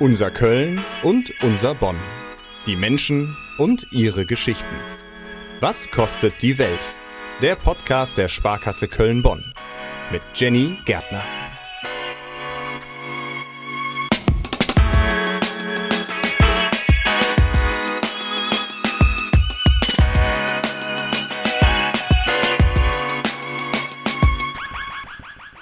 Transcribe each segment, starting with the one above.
Unser Köln und unser Bonn. Die Menschen und ihre Geschichten. Was kostet die Welt? Der Podcast der Sparkasse Köln-Bonn. Mit Jenny Gärtner.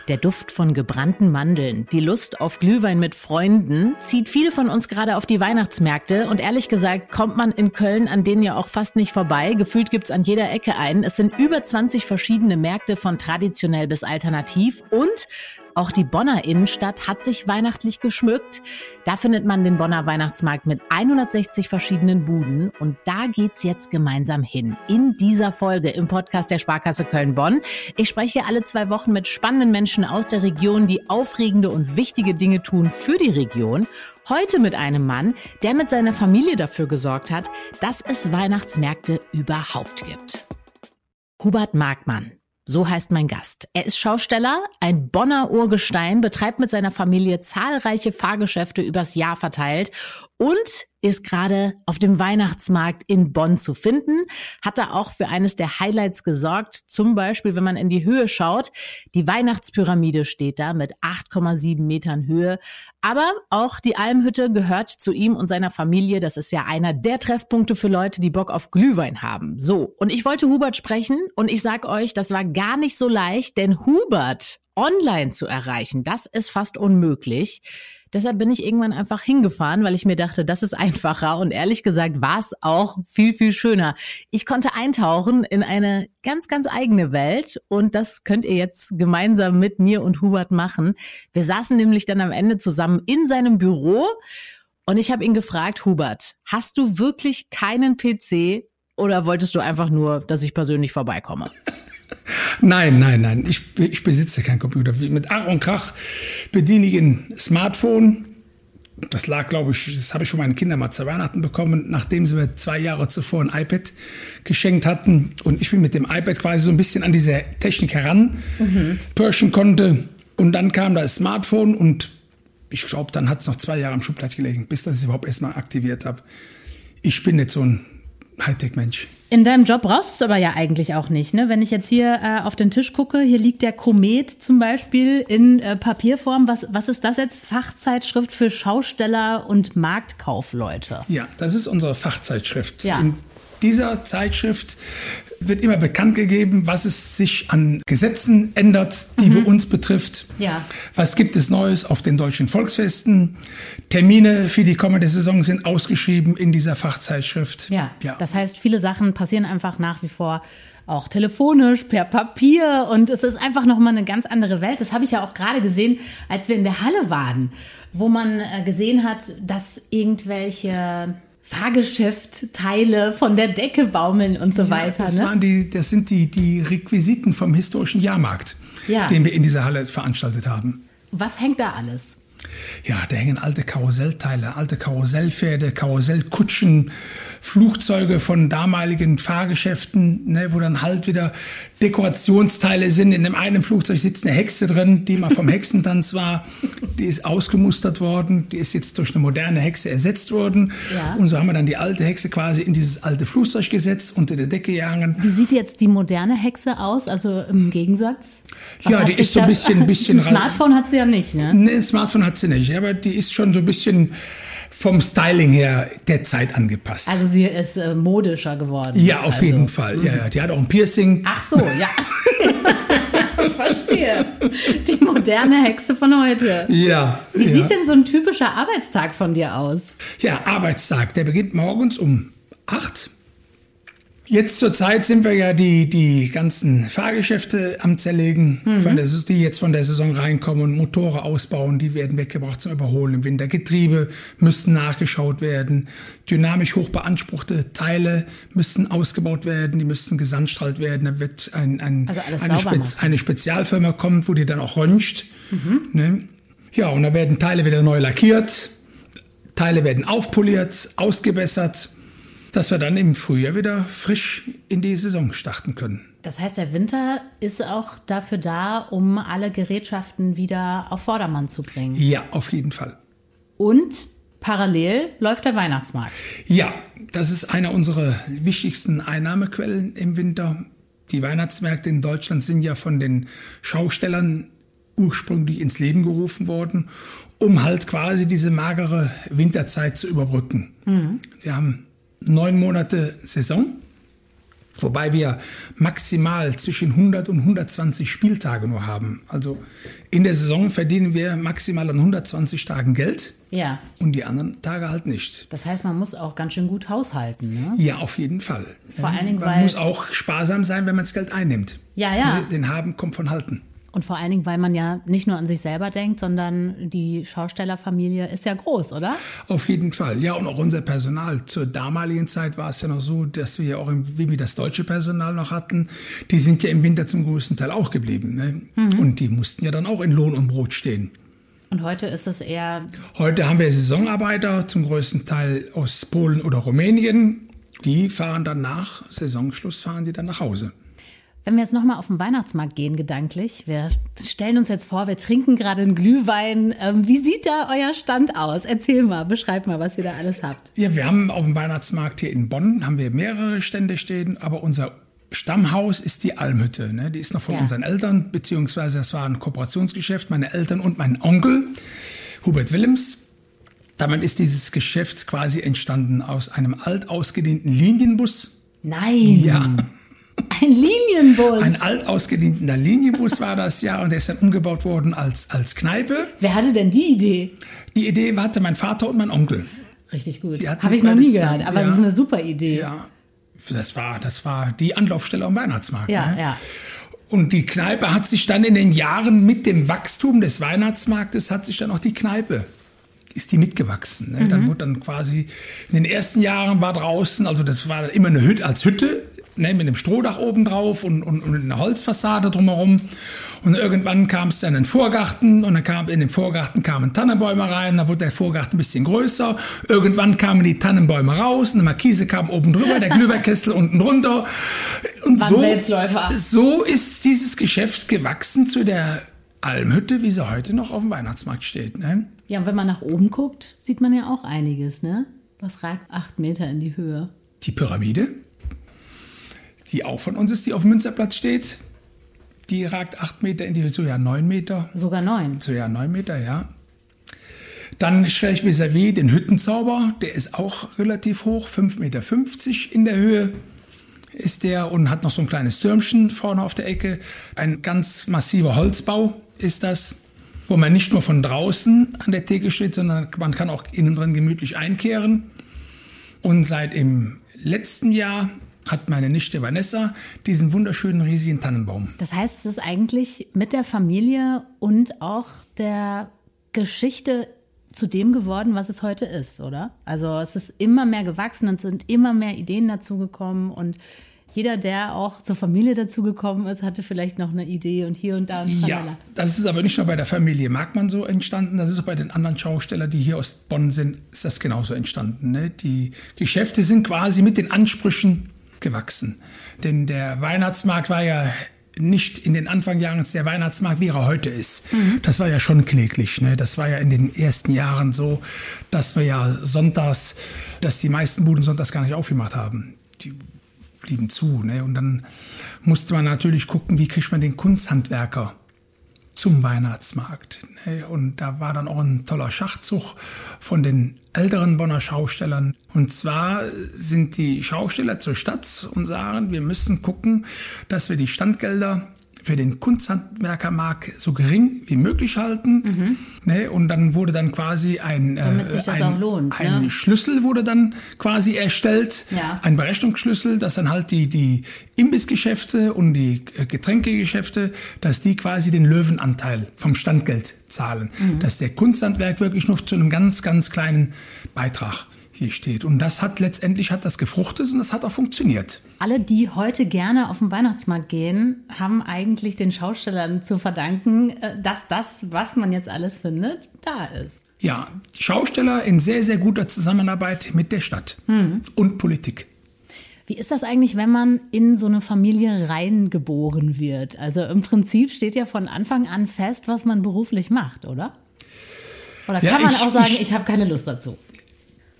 Der Duft von gebrannten Mandeln, die Lust auf Glühwein mit Freunden zieht viele von uns gerade auf die Weihnachtsmärkte. Und ehrlich gesagt kommt man in Köln an denen ja auch fast nicht vorbei. Gefühlt gibt's an jeder Ecke einen. Es sind über 20 verschiedene Märkte von traditionell bis alternativ. Und auch die Bonner Innenstadt hat sich weihnachtlich geschmückt. Da findet man den Bonner Weihnachtsmarkt mit 160 verschiedenen Buden und da geht's jetzt gemeinsam hin. In dieser Folge im Podcast der Sparkasse Köln-Bonn. Ich spreche alle zwei Wochen mit spannenden Menschen aus der Region, die aufregende und wichtige Dinge tun für die Region. Heute mit einem Mann, der mit seiner Familie dafür gesorgt hat, dass es Weihnachtsmärkte überhaupt gibt. Hubert Markmann. So heißt mein Gast. Er ist Schausteller, ein Bonner Urgestein, betreibt mit seiner Familie zahlreiche Fahrgeschäfte übers Jahr verteilt und ist gerade auf dem Weihnachtsmarkt in Bonn zu finden, hat da auch für eines der Highlights gesorgt. Zum Beispiel, wenn man in die Höhe schaut, die Weihnachtspyramide steht da mit 8,7 Metern Höhe. Aber auch die Almhütte gehört zu ihm und seiner Familie. Das ist ja einer der Treffpunkte für Leute, die Bock auf Glühwein haben. So, und ich wollte Hubert sprechen und ich sag euch, das war gar nicht so leicht, denn Hubert online zu erreichen, das ist fast unmöglich. Deshalb bin ich irgendwann einfach hingefahren, weil ich mir dachte, das ist einfacher. Und ehrlich gesagt war es auch viel, viel schöner. Ich konnte eintauchen in eine ganz, ganz eigene Welt. Und das könnt ihr jetzt gemeinsam mit mir und Hubert machen. Wir saßen nämlich dann am Ende zusammen in seinem Büro. Und ich habe ihn gefragt, Hubert, hast du wirklich keinen PC oder wolltest du einfach nur, dass ich persönlich vorbeikomme? Nein, nein, nein. Ich, ich besitze keinen Computer. Mit Ach und Krach bediene ich ein Smartphone. Das lag, glaube ich, das habe ich von meinen Kindern mal zu Weihnachten bekommen, nachdem sie mir zwei Jahre zuvor ein iPad geschenkt hatten. Und ich bin mit dem iPad quasi so ein bisschen an diese Technik heran mhm. pirschen konnte. Und dann kam das Smartphone und ich glaube, dann hat es noch zwei Jahre im Schublatt gelegen, bis dass ich es überhaupt erstmal aktiviert habe. Ich bin nicht so ein Hightech-Mensch. In deinem Job brauchst du es aber ja eigentlich auch nicht. Ne? Wenn ich jetzt hier äh, auf den Tisch gucke, hier liegt der Komet zum Beispiel in äh, Papierform. Was, was ist das jetzt? Fachzeitschrift für Schausteller und Marktkaufleute. Ja, das ist unsere Fachzeitschrift. Ja. In dieser Zeitschrift wird immer bekannt gegeben, was es sich an Gesetzen ändert, die mhm. uns betrifft. Ja. Was gibt es Neues auf den deutschen Volksfesten? Termine für die kommende Saison sind ausgeschrieben in dieser Fachzeitschrift. Ja. ja. Das heißt, viele Sachen passieren einfach nach wie vor auch telefonisch, per Papier und es ist einfach nochmal eine ganz andere Welt. Das habe ich ja auch gerade gesehen, als wir in der Halle waren, wo man äh, gesehen hat, dass irgendwelche Fahrgeschäftteile von der Decke baumeln und so ja, weiter. Das, ne? waren die, das sind die, die Requisiten vom historischen Jahrmarkt, ja. den wir in dieser Halle veranstaltet haben. Was hängt da alles? Ja, da hängen alte Karussellteile, alte Karussellpferde, Karussellkutschen, Flugzeuge von damaligen Fahrgeschäften, ne, wo dann halt wieder Dekorationsteile sind. In dem einen Flugzeug sitzt eine Hexe drin, die mal vom Hexentanz war. Die ist ausgemustert worden. Die ist jetzt durch eine moderne Hexe ersetzt worden. Ja. Und so haben wir dann die alte Hexe quasi in dieses alte Flugzeug gesetzt, unter der Decke gehangen. Wie sieht jetzt die moderne Hexe aus, also im Gegensatz? Was ja, die ist so ein bisschen, bisschen. Ein Smartphone hat sie ja nicht, ne? Nee, ein Smartphone hat sie nicht, aber die ist schon so ein bisschen vom Styling her der Zeit angepasst. Also sie ist äh, modischer geworden. Ja, auf also. jeden Fall. Ja, ja, die hat auch ein Piercing. Ach so, ja. Verstehe. Die moderne Hexe von heute. Ja. Wie ja. sieht denn so ein typischer Arbeitstag von dir aus? Ja, Arbeitstag. Der beginnt morgens um acht Jetzt zur Zeit sind wir ja die, die ganzen Fahrgeschäfte am Zerlegen, mhm. die jetzt von der Saison reinkommen, Motore ausbauen, die werden weggebracht zum Überholen im Winter. Getriebe müssen nachgeschaut werden. Dynamisch hoch beanspruchte Teile müssen ausgebaut werden, die müssen gesandstrahlt werden. Da wird ein, ein, also eine, Spez eine, Spezialfirma kommen, wo die dann auch röntgt. Mhm. Ne? Ja, und da werden Teile wieder neu lackiert, Teile werden aufpoliert, ausgebessert dass wir dann im Frühjahr wieder frisch in die Saison starten können. Das heißt, der Winter ist auch dafür da, um alle Gerätschaften wieder auf Vordermann zu bringen. Ja, auf jeden Fall. Und parallel läuft der Weihnachtsmarkt. Ja, das ist eine unserer wichtigsten Einnahmequellen im Winter. Die Weihnachtsmärkte in Deutschland sind ja von den Schaustellern ursprünglich ins Leben gerufen worden, um halt quasi diese magere Winterzeit zu überbrücken. Mhm. Wir haben neun Monate Saison, wobei wir maximal zwischen 100 und 120 Spieltage nur haben. Also in der Saison verdienen wir maximal an 120 Tagen Geld. Ja. Und die anderen Tage halt nicht. Das heißt, man muss auch ganz schön gut haushalten, ne? Ja, auf jeden Fall. Vor allen Dingen, man muss auch sparsam sein, wenn man das Geld einnimmt. Ja, ja. Den Haben kommt von Halten. Und vor allen Dingen, weil man ja nicht nur an sich selber denkt, sondern die Schaustellerfamilie ist ja groß, oder? Auf jeden Fall, ja. Und auch unser Personal. Zur damaligen Zeit war es ja noch so, dass wir ja auch, wie wir das deutsche Personal noch hatten, die sind ja im Winter zum größten Teil auch geblieben. Ne? Mhm. Und die mussten ja dann auch in Lohn und Brot stehen. Und heute ist es eher. Heute haben wir Saisonarbeiter, zum größten Teil aus Polen oder Rumänien. Die fahren dann nach Saisonschluss, fahren die dann nach Hause. Wenn wir jetzt nochmal auf den Weihnachtsmarkt gehen, gedanklich, wir stellen uns jetzt vor, wir trinken gerade einen Glühwein. Ähm, wie sieht da euer Stand aus? Erzähl mal, beschreib mal, was ihr da alles habt. Ja, wir haben auf dem Weihnachtsmarkt hier in Bonn, haben wir mehrere Stände stehen, aber unser Stammhaus ist die Almhütte. Ne? Die ist noch von ja. unseren Eltern, beziehungsweise das war ein Kooperationsgeschäft, meine Eltern und mein Onkel, Hubert Willems. Damit ist dieses Geschäft quasi entstanden aus einem alt ausgedehnten Linienbus. Nein! Ja. Ein Linienbus. Ein alt ausgedienter Linienbus war das ja und der ist dann umgebaut worden als, als Kneipe. Wer hatte denn die Idee? Die Idee hatte mein Vater und mein Onkel. Richtig gut. Habe ich noch nie gehört, aber ja, das ist eine super Idee. Ja, das war, das war die Anlaufstelle am Weihnachtsmarkt. Ja, ne? ja. Und die Kneipe hat sich dann in den Jahren mit dem Wachstum des Weihnachtsmarktes hat sich dann auch die Kneipe ist die mitgewachsen. Ne? Mhm. Dann wurde dann quasi in den ersten Jahren war draußen, also das war immer eine Hütte als Hütte ne, mit einem Strohdach oben drauf und, und, und eine Holzfassade drumherum. Und irgendwann kam es dann in den Vorgarten und dann kam in den Vorgarten kamen Tannenbäume rein, dann wurde der Vorgarten ein bisschen größer. Irgendwann kamen die Tannenbäume raus, eine Markise kam oben drüber, der Glühweinkessel unten runter. Und so, so ist dieses Geschäft gewachsen zu der Almhütte, wie sie heute noch auf dem Weihnachtsmarkt steht. Ne? Ja, und wenn man nach oben guckt, sieht man ja auch einiges, ne? Was ragt acht Meter in die Höhe? Die Pyramide die auch von uns ist, die auf dem Münsterplatz steht. Die ragt acht Meter in die Höhe, so ja neun Meter. Sogar neun? So ja neun Meter, ja. Dann schräg vis-à-vis den Hüttenzauber, der ist auch relativ hoch, 5,50 Meter in der Höhe ist der und hat noch so ein kleines Türmchen vorne auf der Ecke. Ein ganz massiver Holzbau ist das, wo man nicht nur von draußen an der Theke steht, sondern man kann auch innen drin gemütlich einkehren. Und seit im letzten Jahr hat meine Nichte Vanessa diesen wunderschönen riesigen Tannenbaum. Das heißt, es ist eigentlich mit der Familie und auch der Geschichte zu dem geworden, was es heute ist, oder? Also es ist immer mehr gewachsen und sind immer mehr Ideen dazugekommen und jeder, der auch zur Familie dazugekommen ist, hatte vielleicht noch eine Idee und hier und da. Und ja, das ist aber nicht nur bei der Familie Markmann so entstanden, das ist auch bei den anderen Schaustellern, die hier aus Bonn sind, ist das genauso entstanden. Ne? Die Geschäfte sind quasi mit den Ansprüchen gewachsen. Denn der Weihnachtsmarkt war ja nicht in den Anfangjahren der Weihnachtsmarkt, wie er heute ist. Mhm. Das war ja schon kläglich. Ne? Das war ja in den ersten Jahren so, dass wir ja sonntags, dass die meisten Buden sonntags gar nicht aufgemacht haben. Die blieben zu. Ne? Und dann musste man natürlich gucken, wie kriegt man den Kunsthandwerker zum Weihnachtsmarkt. Ne? Und da war dann auch ein toller Schachzug von den älteren Bonner Schaustellern. Und zwar sind die Schausteller zur Stadt und sagen, wir müssen gucken, dass wir die Standgelder für den Kunsthandwerkermarkt so gering wie möglich halten. Mhm. Ne, und dann wurde dann quasi ein, äh, ein, lohnt, ein ne? Schlüssel wurde dann quasi erstellt, ja. ein Berechnungsschlüssel, dass dann halt die, die Imbissgeschäfte und die äh, Getränkegeschäfte, dass die quasi den Löwenanteil vom Standgeld zahlen. Mhm. Dass der Kunsthandwerk wirklich nur zu einem ganz, ganz kleinen Beitrag hier steht. Und das hat letztendlich hat das gefruchtet und das hat auch funktioniert. Alle, die heute gerne auf den Weihnachtsmarkt gehen, haben eigentlich den Schaustellern zu verdanken, äh, dass das, was man jetzt alles findet, da ist. Ja, Schausteller in sehr, sehr guter Zusammenarbeit mit der Stadt hm. und Politik. Wie ist das eigentlich, wenn man in so eine Familie reingeboren wird? Also im Prinzip steht ja von Anfang an fest, was man beruflich macht, oder? Oder kann ja, ich, man auch sagen, ich, ich habe keine Lust dazu?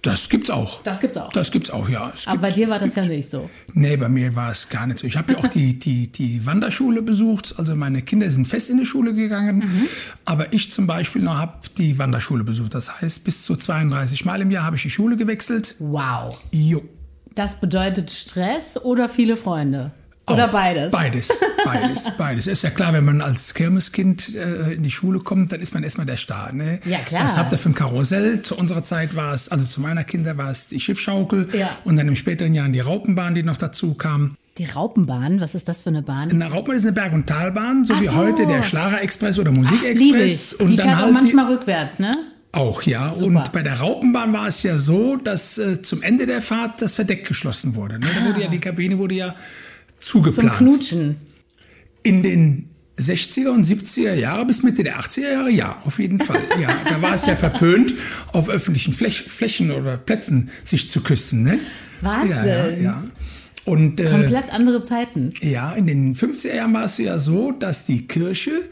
Das gibt's auch. Das gibt's auch. Das gibt's auch, ja. Es Aber gibt, bei dir war das ja nicht so. Nee, bei mir war es gar nicht so. Ich habe ja auch die, die, die Wanderschule besucht. Also meine Kinder sind fest in die Schule gegangen. Mhm. Aber ich zum Beispiel noch habe die Wanderschule besucht. Das heißt, bis zu 32 Mal im Jahr habe ich die Schule gewechselt. Wow. Jo. Das bedeutet Stress oder viele Freunde? Oder Auch. beides? Beides, beides, beides. Ist ja klar, wenn man als Kirmeskind äh, in die Schule kommt, dann ist man erstmal der Star. Ne? Ja, klar. Was habt ihr für ein Karussell? Zu unserer Zeit war es, also zu meiner Kinder war es die Schiffschaukel Ja. und dann im späteren Jahren die Raupenbahn, die noch dazu kam. Die Raupenbahn, was ist das für eine Bahn? Eine Raupenbahn ist eine Berg- und Talbahn, so Ach wie so. heute der Schlager-Express oder Musikexpress. ich. Die fährt auch halt die- manchmal rückwärts, ne? Auch, ja. Super. Und bei der Raupenbahn war es ja so, dass äh, zum Ende der Fahrt das Verdeck geschlossen wurde. Ne? Da wurde ja die Kabine wurde ja Zum zugeplant. Knutschen. In den 60er und 70er Jahre bis Mitte der 80er Jahre, ja, auf jeden Fall. Ja, da war es ja verpönt, auf öffentlichen Fläch Flächen oder Plätzen sich zu küssen. Ne? Wahnsinn. Ja, ja, ja. Und äh, Komplett andere Zeiten. ja, in den 50er Jahren war es ja so, dass die Kirche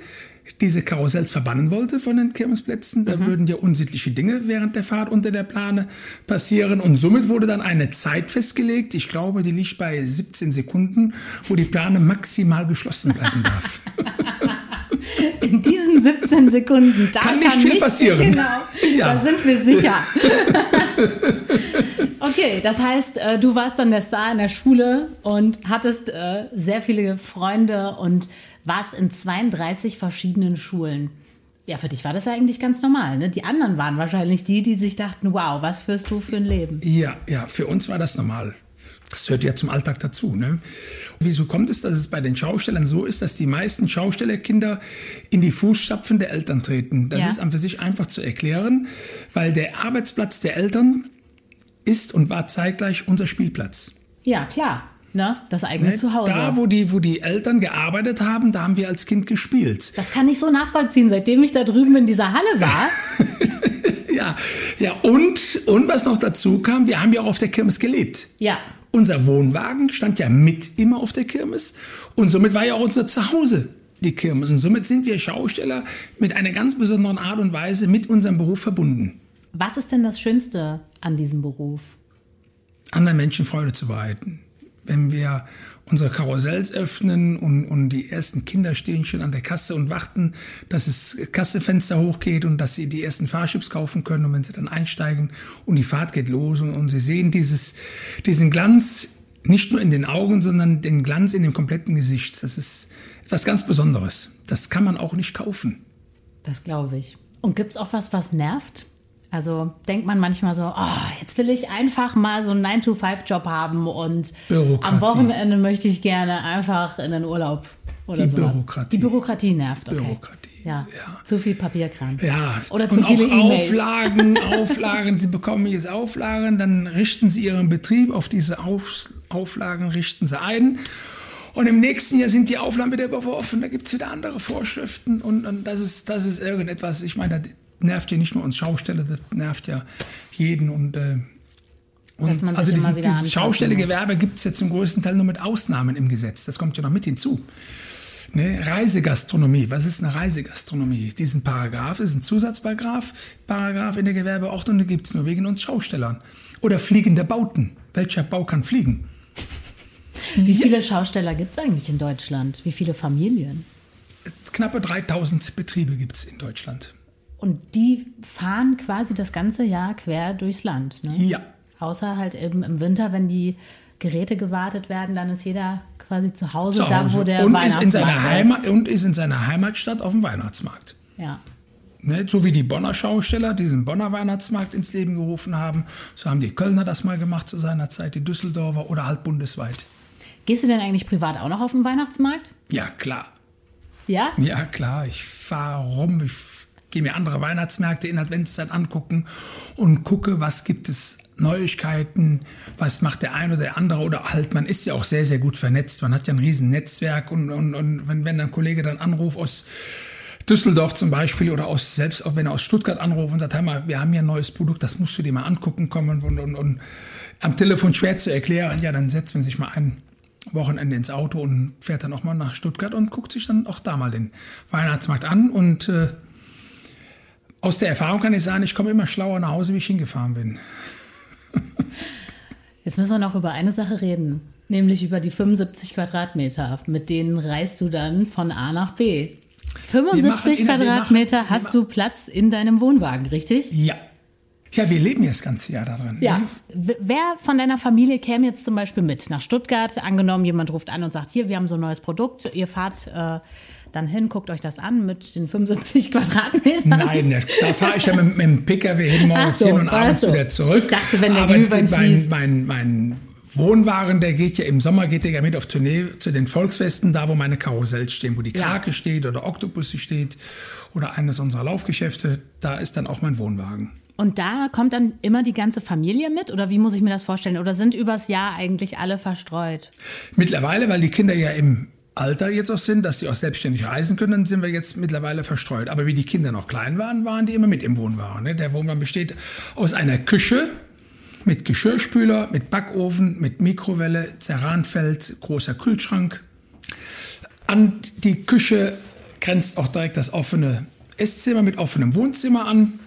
diese Karussells verbannen wollte von den Kirmesplätzen. Da würden ja unsittliche Dinge während der Fahrt unter der Plane passieren. Und somit wurde dann eine Zeit festgelegt. Ich glaube, die liegt bei 17 Sekunden, wo die Plane maximal geschlossen bleiben darf. In diesen 17 Sekunden, da Kann nicht viel passieren. Genau, Ja. da sind wir sicher. okay, das heißt, äh, du warst dann der Star in der Schule und hattest äh, sehr viele Freunde und warst in 32 verschiedenen Schulen. Ja, für dich war das ja eigentlich ganz normal. Ne? Die anderen waren wahrscheinlich die, die sich dachten, wow, was führst du für ein Leben? Ja, ja, für uns war das normal. Das hört ja zum Alltag dazu. Ne? Wieso kommt es, dass es bei den Schaustellern so ist, dass die meisten Schaustellerkinder in die Fußstapfen der Eltern treten? Das Ja. ist an für sich einfach zu erklären, weil der Arbeitsplatz der Eltern ist und war zeitgleich unser Spielplatz. Ja, klar. Ne? Das eigene Ne? Zuhause. Da, wo die, wo die Eltern gearbeitet haben, da haben wir als Kind gespielt. das kann ich so nachvollziehen, seitdem ich da drüben in dieser Halle war. Ja, ja und, und was noch dazu kam, wir haben ja auch auf der Kirmes gelebt. ja. Unser Wohnwagen stand ja mit immer auf der Kirmes und somit war ja auch unser Zuhause die Kirmes. Und somit sind wir Schausteller mit einer ganz besonderen Art und Weise mit unserem Beruf verbunden. Was ist denn das Schönste an diesem Beruf? Anderen Menschen Freude zu bereiten. Wenn wir unsere Karussells öffnen und, und die ersten Kinder stehen schon an der Kasse und warten, dass das Kassefenster hochgeht und dass sie die ersten Fahrchips kaufen können und wenn sie dann einsteigen und die Fahrt geht los und, und sie sehen dieses, diesen Glanz nicht nur in den Augen, sondern den Glanz in dem kompletten Gesicht. Das ist etwas ganz Besonderes. Das kann man auch nicht kaufen. Das glaube ich. Und gibt es auch was, was nervt? Also denkt man manchmal so, oh, jetzt will ich einfach mal so einen 9-to-5-Job haben und am Wochenende möchte ich gerne einfach in den Urlaub oder Die sowas. Bürokratie. Die Bürokratie nervt, okay. Bürokratie, Ja. ja. zu viel Papierkram. Ja, Oder und zu viele auch. Auflagen, Auflagen. Sie bekommen jetzt Auflagen, dann richten Sie Ihren Betrieb auf diese Auf, Auflagen, richten Sie ein. Und im nächsten Jahr sind die Auflagen wieder überworfen, da gibt es wieder andere Vorschriften und, und das, ist, das ist irgendetwas, ich meine, nervt ja nicht nur uns Schausteller, das nervt ja jeden und äh, und also diesen, dieses anpassen Schaustellergewerbe gibt es ja zum größten Teil nur mit Ausnahmen im Gesetz. Das kommt ja noch mit hinzu. Ne? Reisegastronomie. Was ist eine Reisegastronomie? Diesen Paragraph ist ein Zusatzparagraph Paragraph in der Gewerbeordnung, den gibt es nur wegen uns Schaustellern. Oder fliegende Bauten. Welcher Bau kann fliegen? Wie viele Schausteller gibt es eigentlich in Deutschland? Wie viele Familien? Knappe 3000 Betriebe gibt es in Deutschland. Und die fahren quasi das ganze Jahr quer durchs Land. Ne? Ja. Außer halt eben im Winter, wenn die Geräte gewartet werden, dann ist jeder quasi zu Hause, Zu da Hause. wo der und, ist Weihnachtsmarkt in seiner ist. Heimat, und ist in seiner Heimatstadt auf dem Weihnachtsmarkt. Ja. Ne, so wie die Bonner Schausteller diesen Bonner Weihnachtsmarkt ins Leben gerufen haben, so haben die Kölner das mal gemacht zu seiner Zeit, die Düsseldorfer oder halt bundesweit. Gehst du denn eigentlich privat auch noch auf den Weihnachtsmarkt? Ja, klar. Ja? Ja, klar. Ich fahre rum, ich gehe mir andere Weihnachtsmärkte in Adventszeit angucken und gucke, was gibt es Neuigkeiten, was macht der eine oder der andere oder halt, man ist ja auch sehr, sehr gut vernetzt. Man hat ja ein riesen Netzwerk und, und, und wenn, wenn ein Kollege dann anruft aus Düsseldorf zum Beispiel oder aus, selbst auch wenn er aus Stuttgart anruft und sagt, hör mal, wir haben hier ein neues Produkt, das musst du dir mal angucken kommen und, und, und am Telefon schwer zu erklären, ja, dann setzt man sich mal ein Wochenende ins Auto und fährt dann auch mal nach Stuttgart und guckt sich dann auch da mal den Weihnachtsmarkt an und äh, aus der Erfahrung kann ich sagen, ich komme immer schlauer nach Hause, wie ich hingefahren bin. Jetzt müssen wir noch über eine Sache reden, nämlich über die 75 Quadratmeter. Mit denen reist du dann von A nach B. 75 in- wir Quadratmeter machen- hast du Platz in deinem Wohnwagen, richtig? Ja. Ja, wir leben ja das ganze Jahr da drin. Ja. ne? Wer von deiner Familie käme jetzt zum Beispiel mit nach Stuttgart? Angenommen, jemand ruft an und sagt, hier, wir haben so ein neues Produkt. Ihr fahrt äh, dann hin, guckt euch das an mit den 75 Quadratmetern. Nein, da- fahre ich ja mit, mit dem Pkw hin morgens so, hin und abends so. wieder zurück. Ich dachte, wenn der Aber Glühwein mein, mein, mein Wohnwagen, der geht ja im Sommer geht der ja mit auf Tournee zu den Volksfesten, da wo meine Karussells stehen, wo die Ja. Krake steht oder Oktopusse steht oder eines unserer Laufgeschäfte, da ist dann auch mein Wohnwagen. Und da kommt dann immer die ganze Familie mit? Oder wie muss ich mir das vorstellen? Oder sind übers Jahr eigentlich alle verstreut? Mittlerweile, weil die Kinder ja im Alter jetzt auch sind, dass sie auch selbstständig reisen können, sind wir jetzt mittlerweile verstreut. Aber wie die Kinder noch klein waren, waren die immer mit im Wohnwagen. Ne? Der Wohnwagen besteht aus einer Küche mit Geschirrspüler, mit Backofen, mit Mikrowelle, Ceranfeld, großer Kühlschrank. An die Küche grenzt auch direkt das offene Esszimmer mit offenem Wohnzimmer an.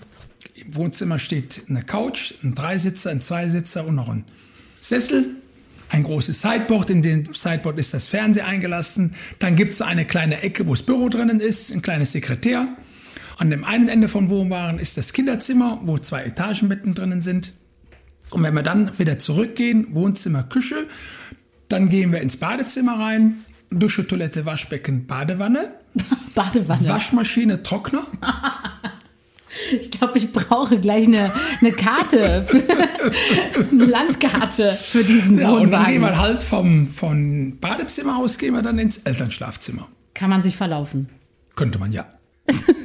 Im Wohnzimmer steht eine Couch, ein Dreisitzer, ein Zweisitzer und noch ein Sessel. Ein großes Sideboard, in dem Sideboard ist das Fernseher eingelassen. Dann gibt es so eine kleine Ecke, wo das Büro drinnen ist, ein kleines Sekretär. An dem einen Ende vom Wohnwagen ist das Kinderzimmer, wo zwei Etagenbetten drinnen sind. Und wenn wir dann wieder zurückgehen, Wohnzimmer, Küche, dann gehen wir ins Badezimmer rein. Dusche, Toilette, Waschbecken, Badewanne, Badewanne. Waschmaschine, Trockner. Ich glaube, ich brauche gleich eine, eine Karte, für, eine Landkarte für diesen Ja, und dann gehen Wohnwagen. wir halt vom, vom Badezimmer aus, gehen wir dann ins Elternschlafzimmer. Kann man sich verlaufen? Könnte man ja.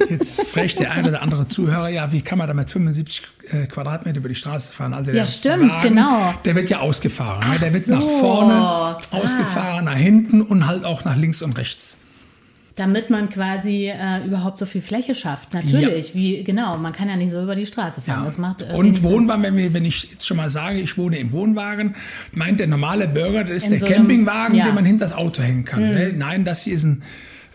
Jetzt fragt der eine oder andere Zuhörer, ja, wie kann man da mit 75 äh, Quadratmeter über die Straße fahren? Also Ja, der stimmt, genau. Der wird ja ausgefahren. ne? Der wird nach so. vorne Ah. ausgefahren, nach hinten und halt auch nach links und rechts. Damit man quasi äh, überhaupt so viel Fläche schafft. Natürlich, wie genau. Man kann ja nicht so über die Straße fahren. Das macht äh, und. Wohnwagen, wenn, wir, wenn ich jetzt schon mal sage, ich wohne im Wohnwagen, meint der normale Bürger, das ist In der so einem- Campingwagen, ja. Mhm. den man hinter das Auto hängen kann. Ne? Nein, das hier ist ein,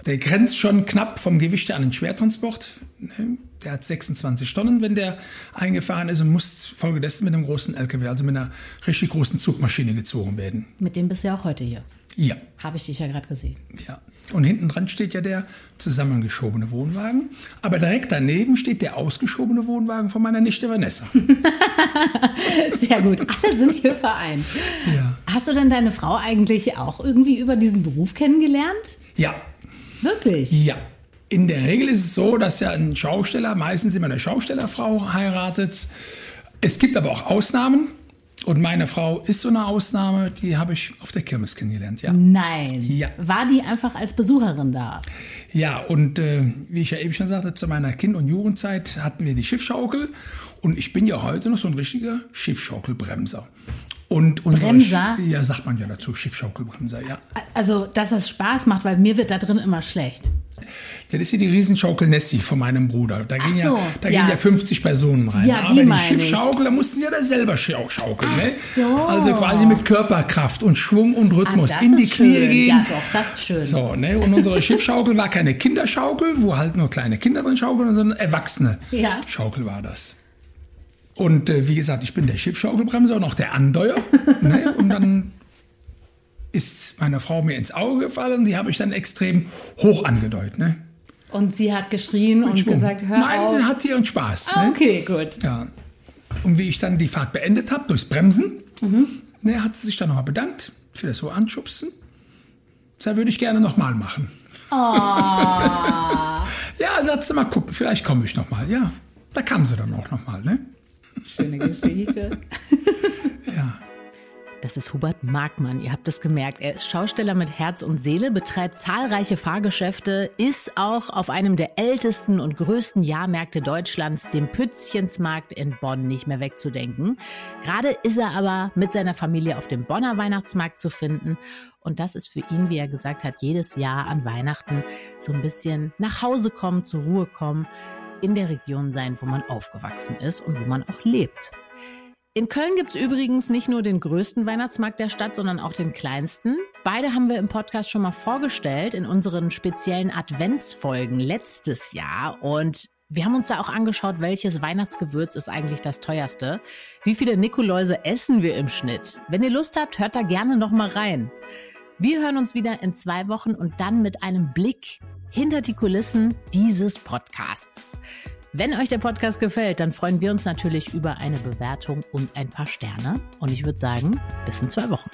der grenzt schon knapp vom Gewicht an den Schwertransport. Ne? Der hat 26 Tonnen, wenn der eingefahren ist und muss folgedessen mit einem großen LKW, also mit einer richtig großen Zugmaschine gezogen werden. Mit dem bist du ja auch heute hier. Ja, Habe ich dich ja gerade gesehen. ja. Und hinten dran steht ja der zusammengeschobene Wohnwagen. Aber direkt daneben steht der ausgeschobene Wohnwagen von meiner Nichte Vanessa. Sehr gut. Alle sind hier vereint. Ja. Hast du denn deine Frau eigentlich auch irgendwie über diesen Beruf kennengelernt? Ja, Wirklich? Ja. In der Regel ist es so, dass ja ein Schausteller meistens immer eine Schaustellerfrau heiratet. Es gibt aber auch Ausnahmen. Und meine Frau ist so eine Ausnahme, die habe ich auf der Kirmes kennengelernt, ja. Nein. Ja. War die einfach als Besucherin da? Ja, und äh, wie ich ja eben schon sagte, zu meiner Kind- und Jugendzeit hatten wir die Schiffschaukel. Und ich bin ja heute noch so ein richtiger Schiffschaukelbremser. Und unsere Bremser? Ja, sagt man ja dazu, Schiffschaukelbremser, ja. Also, dass das Spaß macht, weil mir wird da drin immer schlecht. Das ist hier die Riesenschaukel Nessie von meinem Bruder. Da, ging so, ja, da ja. gingen ja 50 Personen rein. Ja, die Aber die. Schiffschaukel, da mussten sie ja da selber schau- schaukeln. Ne? so. Also quasi mit Körperkraft und Schwung und Rhythmus Ah, in die Knie schön. gehen. Ja, doch, das ist schön. So, ne? Und unsere Schiffschaukel war keine Kinderschaukel, wo halt nur kleine Kinder drin schaukeln, sondern erwachsene Ja. Schaukel war das. Und äh, wie gesagt, ich bin der Schiffschaukelbremser und auch der Andeuer. ne? Und dann ist meine Frau mir ins Auge gefallen die habe ich dann extrem hoch angedeutet. Ne? Und sie hat geschrien und Schwung. gesagt, hör Nein, auf. sie hat ihren Spaß. Ah, ne? okay, gut. Ja. Und wie ich dann die Fahrt beendet habe, durchs Bremsen, ne, hat sie sich dann nochmal bedankt für das so Anschubsen. Das würde ich gerne nochmal machen. Ah. Ja, sagt sie mal gucken, vielleicht komme ich nochmal. Ja, da kam sie dann auch nochmal. Ne? Schöne Geschichte. Ja. Das ist Hubert Markmann. Ihr habt es gemerkt. Er ist Schausteller mit Herz und Seele, betreibt zahlreiche Fahrgeschäfte, ist auch auf einem der ältesten und größten Jahrmärkte Deutschlands, dem Pützchensmarkt in Bonn, nicht mehr wegzudenken. Gerade ist er aber mit seiner Familie auf dem Bonner Weihnachtsmarkt zu finden. Und das ist für ihn, wie er gesagt hat, jedes Jahr an Weihnachten so ein bisschen nach Hause kommen, zur Ruhe kommen, in der Region sein, wo man aufgewachsen ist und wo man auch lebt. In Köln gibt's übrigens nicht nur den größten Weihnachtsmarkt der Stadt, sondern auch den kleinsten. Beide haben wir im Podcast schon mal vorgestellt in unseren speziellen Adventsfolgen letztes Jahr. Und Wir haben uns da auch angeschaut, welches Weihnachtsgewürz ist eigentlich das teuerste. Wie viele Nikoläuse essen wir im Schnitt? Wenn ihr Lust habt, hört da gerne noch mal rein. Wir hören uns wieder in zwei Wochen und dann mit einem Blick hinter die Kulissen dieses Podcasts. Wenn euch der Podcast gefällt, dann freuen wir uns natürlich über eine Bewertung und ein paar Sterne. Und ich würde sagen, bis in zwei Wochen.